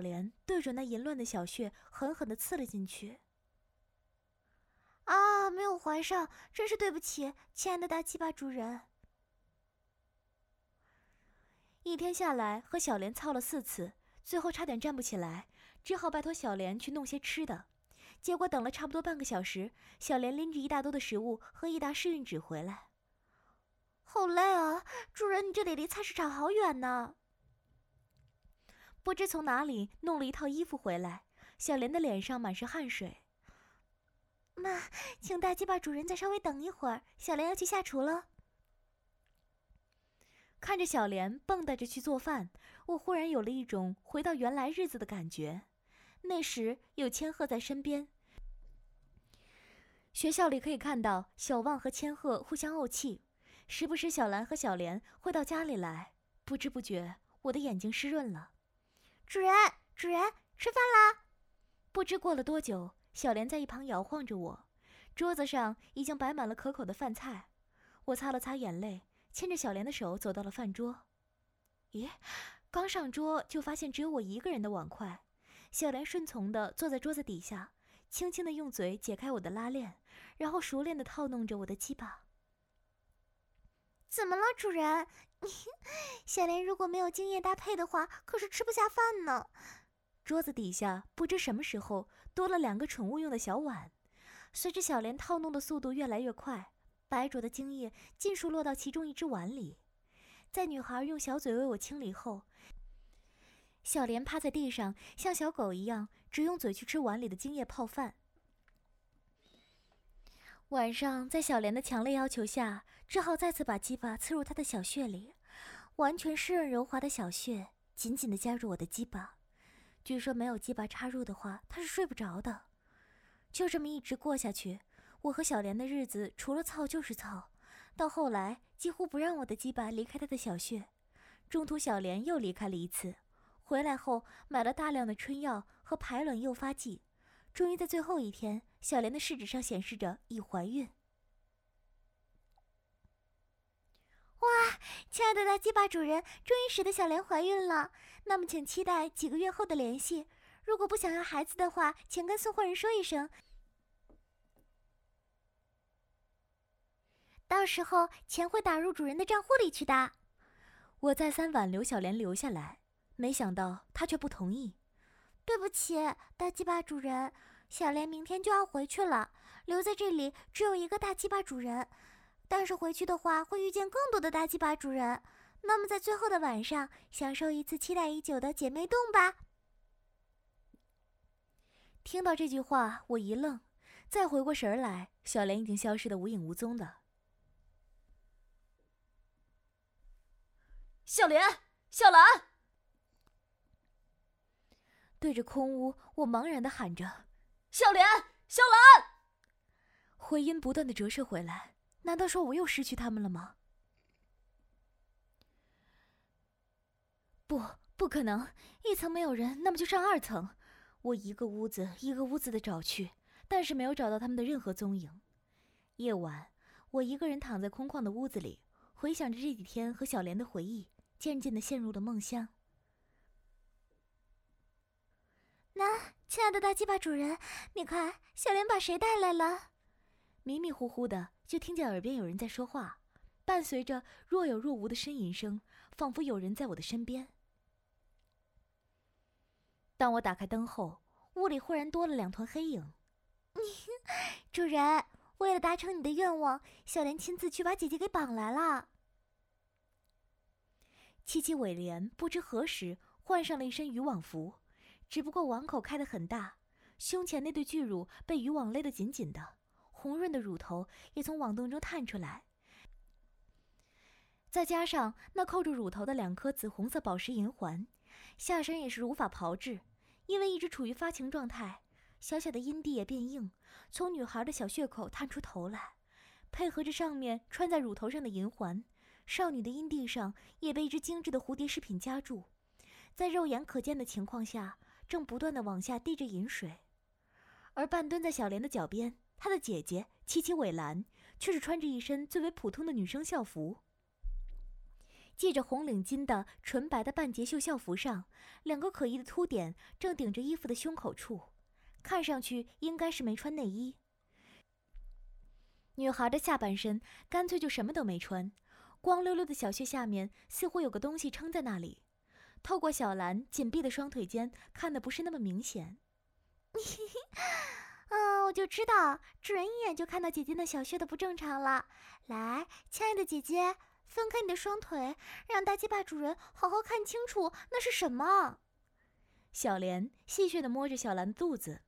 小莲对准那淫乱的小穴，狠狠的刺了进去。啊，没有怀上，真是对不起，亲爱的大鸡巴主人。一天下来，和小莲操了四次，最后差点站不起来，只好拜托小莲去弄些吃的。结果等了差不多半个小时，小莲拎着一大兜的食物和一沓试孕纸回来。好累啊，主人，你这里离菜市场好远呢。不知从哪里弄了一套衣服回来，小莲的脸上满是汗水。妈，请大鸡巴主人再稍微等一会儿，小莲要去下厨了。看着小莲蹦跶着去做饭，我忽然有了一种回到原来日子的感觉。那时有千鹤在身边，学校里可以看到小旺和千鹤互相怄气，时不时小兰和小莲会到家里来。不知不觉，我的眼睛湿润了。主人，主人，吃饭啦！不知过了多久，小莲在一旁摇晃着我，桌子上已经摆满了可口的饭菜。我擦了擦眼泪。牵着小莲的手走到了饭桌，咦，刚上桌就发现只有我一个人的碗筷。小莲顺从地坐在桌子底下，轻轻地用嘴解开我的拉链，然后熟练地套弄着我的鸡巴。怎么了，主人？小莲如果没有精液搭配的话，可是吃不下饭呢。桌子底下不知什么时候多了两个宠物用的小碗，随着小莲套弄的速度越来越快。白灼的精液尽数落到其中一只碗里，在女孩用小嘴为我清理后，小莲趴在地上，像小狗一样，只用嘴去吃碗里的精液泡饭。晚上，在小莲的强烈要求下，只好再次把鸡巴刺入她的小穴里，完全湿润柔滑的小穴紧紧地夹住我的鸡巴。据说没有鸡巴插入的话，她是睡不着的。就这么一直过下去。我和小莲的日子除了操就是操，到后来几乎不让我的鸡巴离开他的小穴。中途小莲又离开了一次，回来后买了大量的春药和排卵诱发剂，终于在最后一天，小莲的试纸上显示着已怀孕。哇，亲爱的大鸡巴主人，终于使得小莲怀孕了。那么请期待几个月后的联系。如果不想要孩子的话，请跟送货人说一声。到时候钱会打入主人的账户里去的。我再三挽留小莲留下来，没想到她却不同意。对不起，大鸡巴主人，小莲明天就要回去了，留在这里只有一个大鸡巴主人。但是回去的话会遇见更多的大鸡巴主人，那么在最后的晚上，享受一次期待已久的姐妹洞吧。听到这句话，我一愣，再回过神来，小莲已经消失的无影无踪的。小莲，小兰，对着空屋，我茫然的喊着：“小莲，小兰。”回音不断的折射回来，难道说我又失去他们了吗？不，不可能！一层没有人，那么就上二层。我一个屋子一个屋子的找去，但是没有找到他们的任何踪影。夜晚，我一个人躺在空旷的屋子里，回想着这几天和小莲的回忆。渐渐的陷入了梦乡。那，亲爱的大鸡巴主人，你看，小莲把谁带来了？迷迷糊糊的，就听见耳边有人在说话，伴随着若有若无的呻吟声，仿佛有人在我的身边。当我打开灯后，屋里忽然多了两团黑影。主人，为了达成你的愿望，小莲亲自去把姐姐给绑来了。七七尾莲不知何时换上了一身渔网服，只不过网口开得很大，胸前那对巨乳被渔网勒得紧紧的，红润的乳头也从网洞中探出来。再加上那扣住乳头的两颗紫红色宝石银环，下身也是如法炮制，因为一直处于发情状态，小小的阴蒂也变硬，从女孩的小穴口探出头来，配合着上面穿在乳头上的银环。少女的阴蒂上也被一只精致的蝴蝶饰品夹住，在肉眼可见的情况下，正不断的往下滴着饮水。而半蹲在小莲的脚边，她的姐姐七七尾兰却是穿着一身最为普通的女生校服。系着红领巾的纯白的半截袖校服上，两个可疑的凸点正顶着衣服的胸口处，看上去应该是没穿内衣。女孩的下半身干脆就什么都没穿，光溜溜的小穴下面似乎有个东西撑在那里，透过小兰紧闭的双腿间看的不是那么明显。嘿 嘿嗯，我就知道，主人一眼就看到姐姐那小穴的不正常了。来，亲爱的姐姐，分开你的双腿，让大鸡巴主人好好看清楚那是什么。小莲戏谑地摸着小兰的肚子，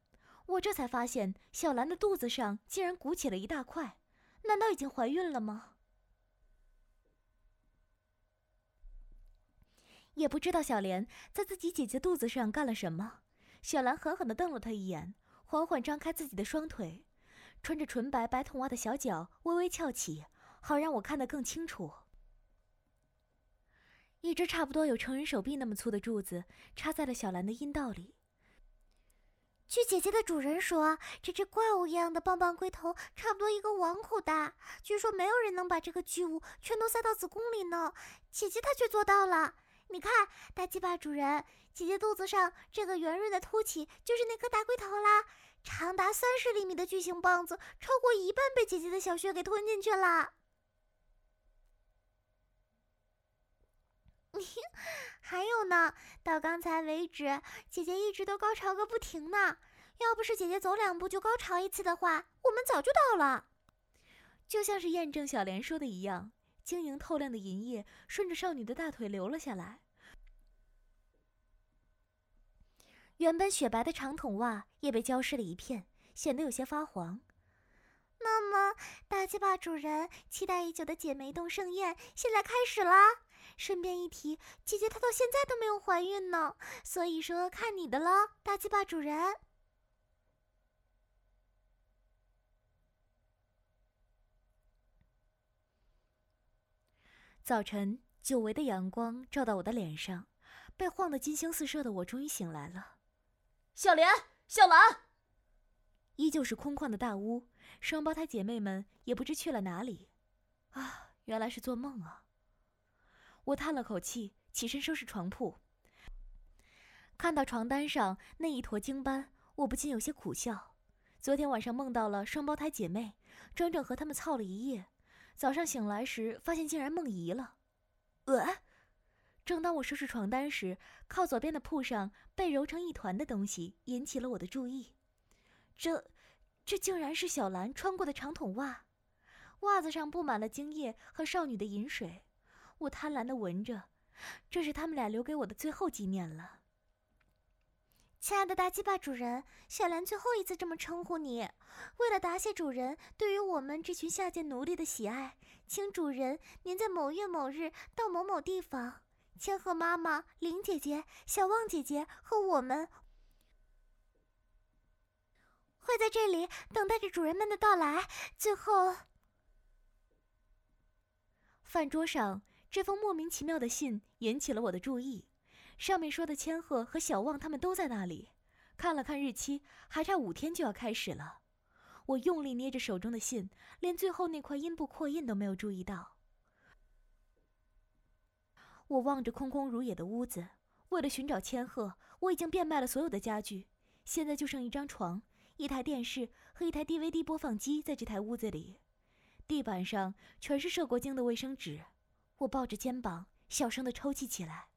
我这才发现小兰的肚子上竟然鼓起了一大块，难道已经怀孕了吗？也不知道小莲在自己姐姐肚子上干了什么，小兰狠狠地瞪了她一眼。缓缓张开自己的双腿，穿着纯白白筒袜的小脚微微翘起，好让我看得更清楚。一只差不多有成人手臂那么粗的柱子插在了小兰的阴道里。据姐姐的主人说，这只怪物一样的棒棒龟头差不多一个碗口大，据说没有人能把这个巨物全都塞到子宫里呢。姐姐她却做到了。你看，大鸡巴主人，姐姐肚子上这个圆润的凸起就是那颗大龟头啦。长达三十厘米的巨型棒子，超过一半被姐姐的小穴给吞进去了。还有呢，到刚才为止，姐姐一直都高潮个不停呢。要不是姐姐走两步就高潮一次的话，我们早就到了。就像是验证小莲说的一样，晶莹透亮的银液顺着少女的大腿流了下来。原本雪白的长筒袜也被浇湿了一片，显得有些发黄。那么，大鸡巴主人期待已久的姐妹洞盛宴现在开始啦！顺便一提，姐姐她到现在都没有怀孕呢，所以说看你的了，大鸡巴主人。早晨，久违的阳光照到我的脸上，被晃得金星四射的我终于醒来了。小莲，小兰，依旧是空旷的大屋，双胞胎姐妹们也不知去了哪里。啊，原来是做梦啊！我叹了口气，起身收拾床铺。看到床单上那一坨精斑，我不禁有些苦笑。昨天晚上梦到了双胞胎姐妹，整整和他们操了一夜。早上醒来时，发现竟然梦遗了。呃。正当我收拾床单时，靠左边的铺上被揉成一团的东西引起了我的注意。这，这竟然是小兰穿过的长筒袜，袜子上布满了精液和少女的饮水。我贪婪地闻着，这是他们俩留给我的最后纪念了。亲爱的大鸡巴主人，小兰最后一次这么称呼你。为了答谢主人对于我们这群下贱奴隶的喜爱，请主人您在某月某日到某某地方。千鹤妈妈、林姐姐、小旺姐姐和我们会在这里等待着主人们的到来。最后，饭桌上这封莫名其妙的信引起了我的注意，上面说的千鹤和小旺他们都在那里。看了看日期，还差五天就要开始了。我用力捏着手中的信，连最后那块阴部扩印都没有注意到。我望着空空如也的屋子，为了寻找千鹤，我已经变卖了所有的家具，现在就剩一张床、一台电视和一台 DVD 播放机在这台屋子里。地板上全是射过精的卫生纸，我抱着肩膀，小声的抽泣起来。